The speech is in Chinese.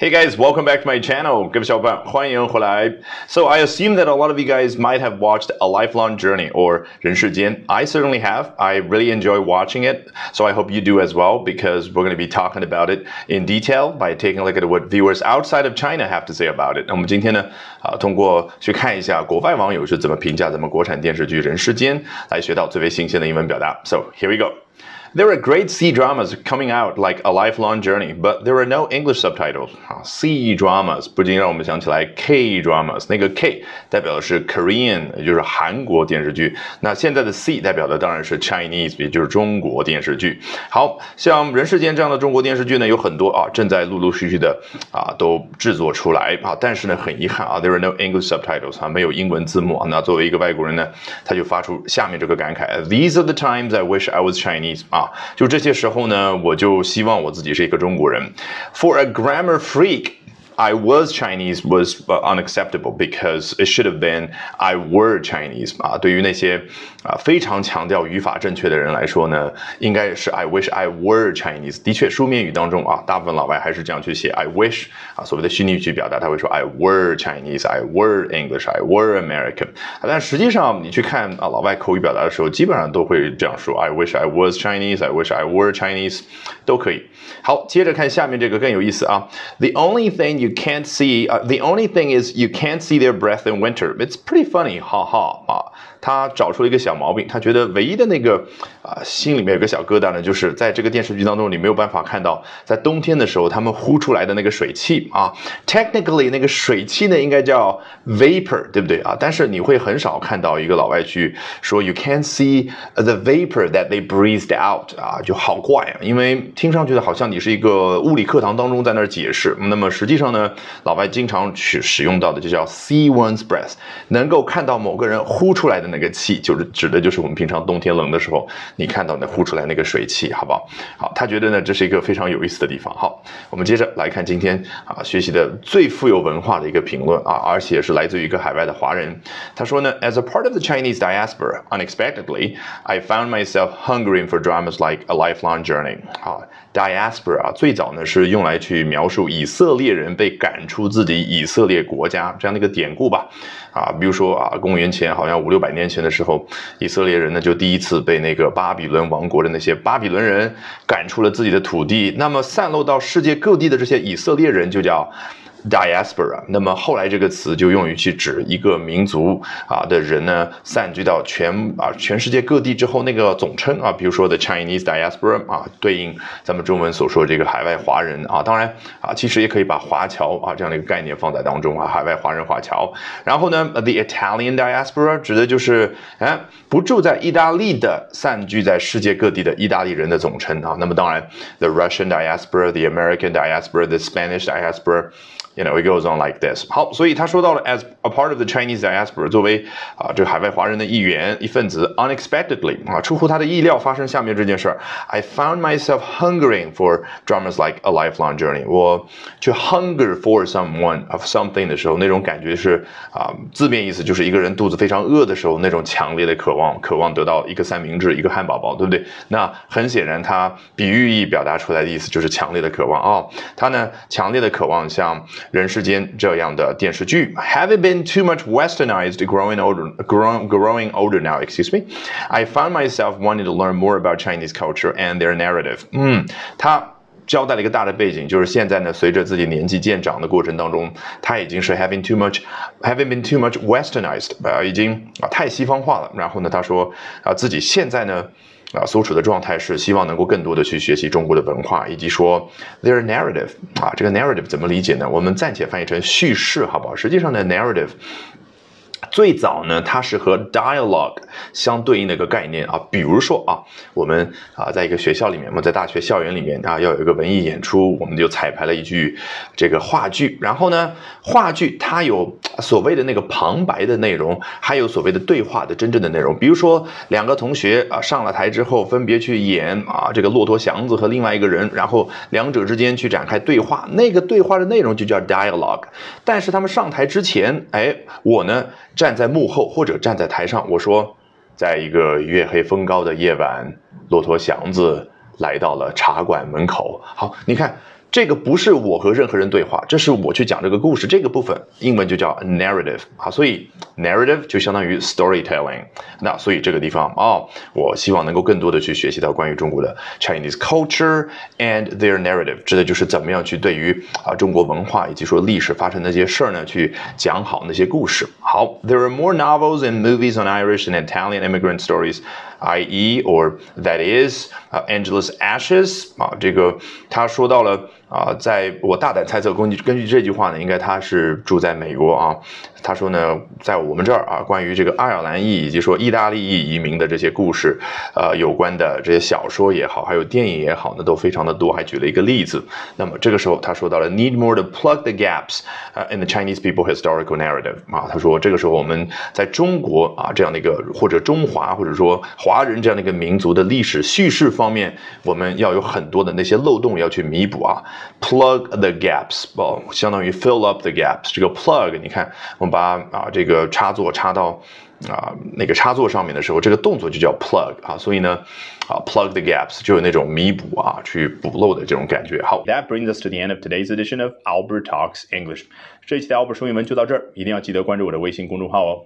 Hey guys, welcome back to my channel. 各位小伙伴，欢迎回来。So I assume that a lot of you guys might have watched A Lifelong Journey or 人世间. I certainly have. I really enjoy watching it. So I hope you do as well because we're going to be talking about it in detail by taking a look at what viewers outside of China have to say about it. 那我们今天呢，啊，通过去看一下国外网友是怎么评价咱们国产电视剧《人世间》，来学到最为新鲜的英文表达。So here we go. There are great C dramas coming out like A Lifelong Journey, but there are no English subtitles. 啊，C dramas 不禁让我们想起来 K dramas，那个 K 代表的是 Korean，也就是韩国电视剧。那现在的 C 代表的当然是 Chinese，也就是中国电视剧。好像《人世间》这样的中国电视剧呢，有很多啊，正在陆陆续续的啊都制作出来啊。但是呢，很遗憾啊，There are no English subtitles 啊，没有英文字幕啊。那作为一个外国人呢，他就发出下面这个感慨：These are the times I wish I was Chinese 啊。就这些时候呢，我就希望我自己是一个中国人。For a grammar freak。I was Chinese was unacceptable because it should have been I were Chinese 啊。对于那些啊非常强调语法正确的人来说呢，应该是 I wish I were Chinese。的确，书面语当中啊，大部分老外还是这样去写 I wish 啊，所谓的虚拟语去表达，他会说 I were Chinese，I were English，I were American。但实际上你去看啊老外口语表达的时候，基本上都会这样说 I wish I was Chinese，I wish I were Chinese，都可以。好，接着看下面这个更有意思啊。The only thing you can't see, uh, the only thing is you can't see their breath in winter. It's pretty funny, 哈哈啊。他找出了一个小毛病，他觉得唯一的那个啊心里面有个小疙瘩呢，就是在这个电视剧当中，你没有办法看到在冬天的时候他们呼出来的那个水汽啊。Technically，那个水汽呢应该叫 vapor，对不对啊？但是你会很少看到一个老外去说 you can't see the vapor that they breathed out 啊，就好怪啊，因为听上去的好像你是一个物理课堂当中在那儿解释。那么实际上呢，老外经常去使用到的就叫 see one's breath，能够看到某个人呼出来的。那个气就是指的就是我们平常冬天冷的时候，你看到那呼出来那个水汽，好不好？好，他觉得呢这是一个非常有意思的地方。好，我们接着来看今天啊学习的最富有文化的一个评论啊，而且是来自于一个海外的华人。他说呢，As a part of the Chinese diaspora, unexpectedly, I found myself hungering for dramas like A Lifelong Journey. 好，diaspora 啊最早呢是用来去描述以色列人被赶出自己以色列国家这样的一个典故吧。啊，比如说啊，公元前好像五六百年前的时候，以色列人呢就第一次被那个巴比伦王国的那些巴比伦人赶出了自己的土地，那么散落到世界各地的这些以色列人就叫。diaspora，那么后来这个词就用于去指一个民族啊的人呢，散居到全啊全世界各地之后那个总称啊，比如说 the Chinese diaspora 啊，对应咱们中文所说这个海外华人啊，当然啊，其实也可以把华侨啊这样的一个概念放在当中啊，海外华人华侨。然后呢，the Italian diaspora 指的就是哎不住在意大利的散居在世界各地的意大利人的总称啊。那么当然，the Russian diaspora，the American diaspora，the Spanish diaspora。You know, it goes on like this. 好，所以他说到了 as a part of the Chinese diaspora，作为啊这个海外华人的一员一份子，unexpectedly 啊出乎他的意料发生下面这件事儿。I found myself hungering for dramas like A Lifelong Journey。我去 hunger for someone of something 的时候，那种感觉是啊字面意思就是一个人肚子非常饿的时候那种强烈的渴望，渴望得到一个三明治，一个汉堡包，对不对？那很显然，他比喻意表达出来的意思就是强烈的渴望哦。他呢强烈的渴望像。人世间这样的电视剧，Having been too much westernized, growing older, growing growing older now, excuse me, I found myself wanting to learn more about Chinese culture and their narrative. 嗯，他 交代了一个大的背景，就是现在呢，随着自己年纪渐长的过程当中，他已经是 having too much, having been too much westernized，啊，已经啊太西方化了。然后呢，他说啊，自己现在呢。啊，所处的状态是希望能够更多的去学习中国的文化，以及说 their narrative 啊，这个 narrative 怎么理解呢？我们暂且翻译成叙事，好不好？实际上呢，narrative。最早呢，它是和 dialogue 相对应的一个概念啊。比如说啊，我们啊，在一个学校里面，我们在大学校园里面啊，要有一个文艺演出，我们就彩排了一句这个话剧。然后呢，话剧它有所谓的那个旁白的内容，还有所谓的对话的真正的内容。比如说，两个同学啊上了台之后，分别去演啊这个骆驼祥子和另外一个人，然后两者之间去展开对话，那个对话的内容就叫 dialogue。但是他们上台之前，哎，我呢。站在幕后或者站在台上，我说，在一个月黑风高的夜晚，骆驼祥子来到了茶馆门口。好，你看这个不是我和任何人对话，这是我去讲这个故事。这个部分英文就叫 narrative 啊，所以 narrative 就相当于 storytelling。那所以这个地方哦，我希望能够更多的去学习到关于中国的 Chinese culture and their narrative，指的就是怎么样去对于啊中国文化以及说历史发生那些事儿呢，去讲好那些故事。好，There are more novels and movies on Irish and Italian immigrant stories. I.e. or that is uh, Angela's ashes 啊，这个他说到了啊，在我大胆猜测，根据根据这句话呢，应该他是住在美国啊。他说呢，在我们这儿啊，关于这个爱尔兰裔以及说意大利裔移民的这些故事，呃，有关的这些小说也好，还有电影也好呢，都非常的多。还举了一个例子。那么这个时候他说到了 need more to plug the gaps 呃 in the Chinese people historical narrative 啊。他说这个时候我们在中国啊这样的一个或者中华或者说华人这样的一个民族的历史叙事方面，我们要有很多的那些漏洞要去弥补啊。Plug the gaps 哦，相当于 fill up the gaps。这个 plug 你看我们。把啊这个插座插到啊那个插座上面的时候，这个动作就叫 plug 啊，所以呢啊 plug the gaps 就有那种弥补啊去补漏的这种感觉。好，That brings us to the end of today's edition of Albert Talks English。这一期的 Albert 说英文就到这儿，一定要记得关注我的微信公众号哦。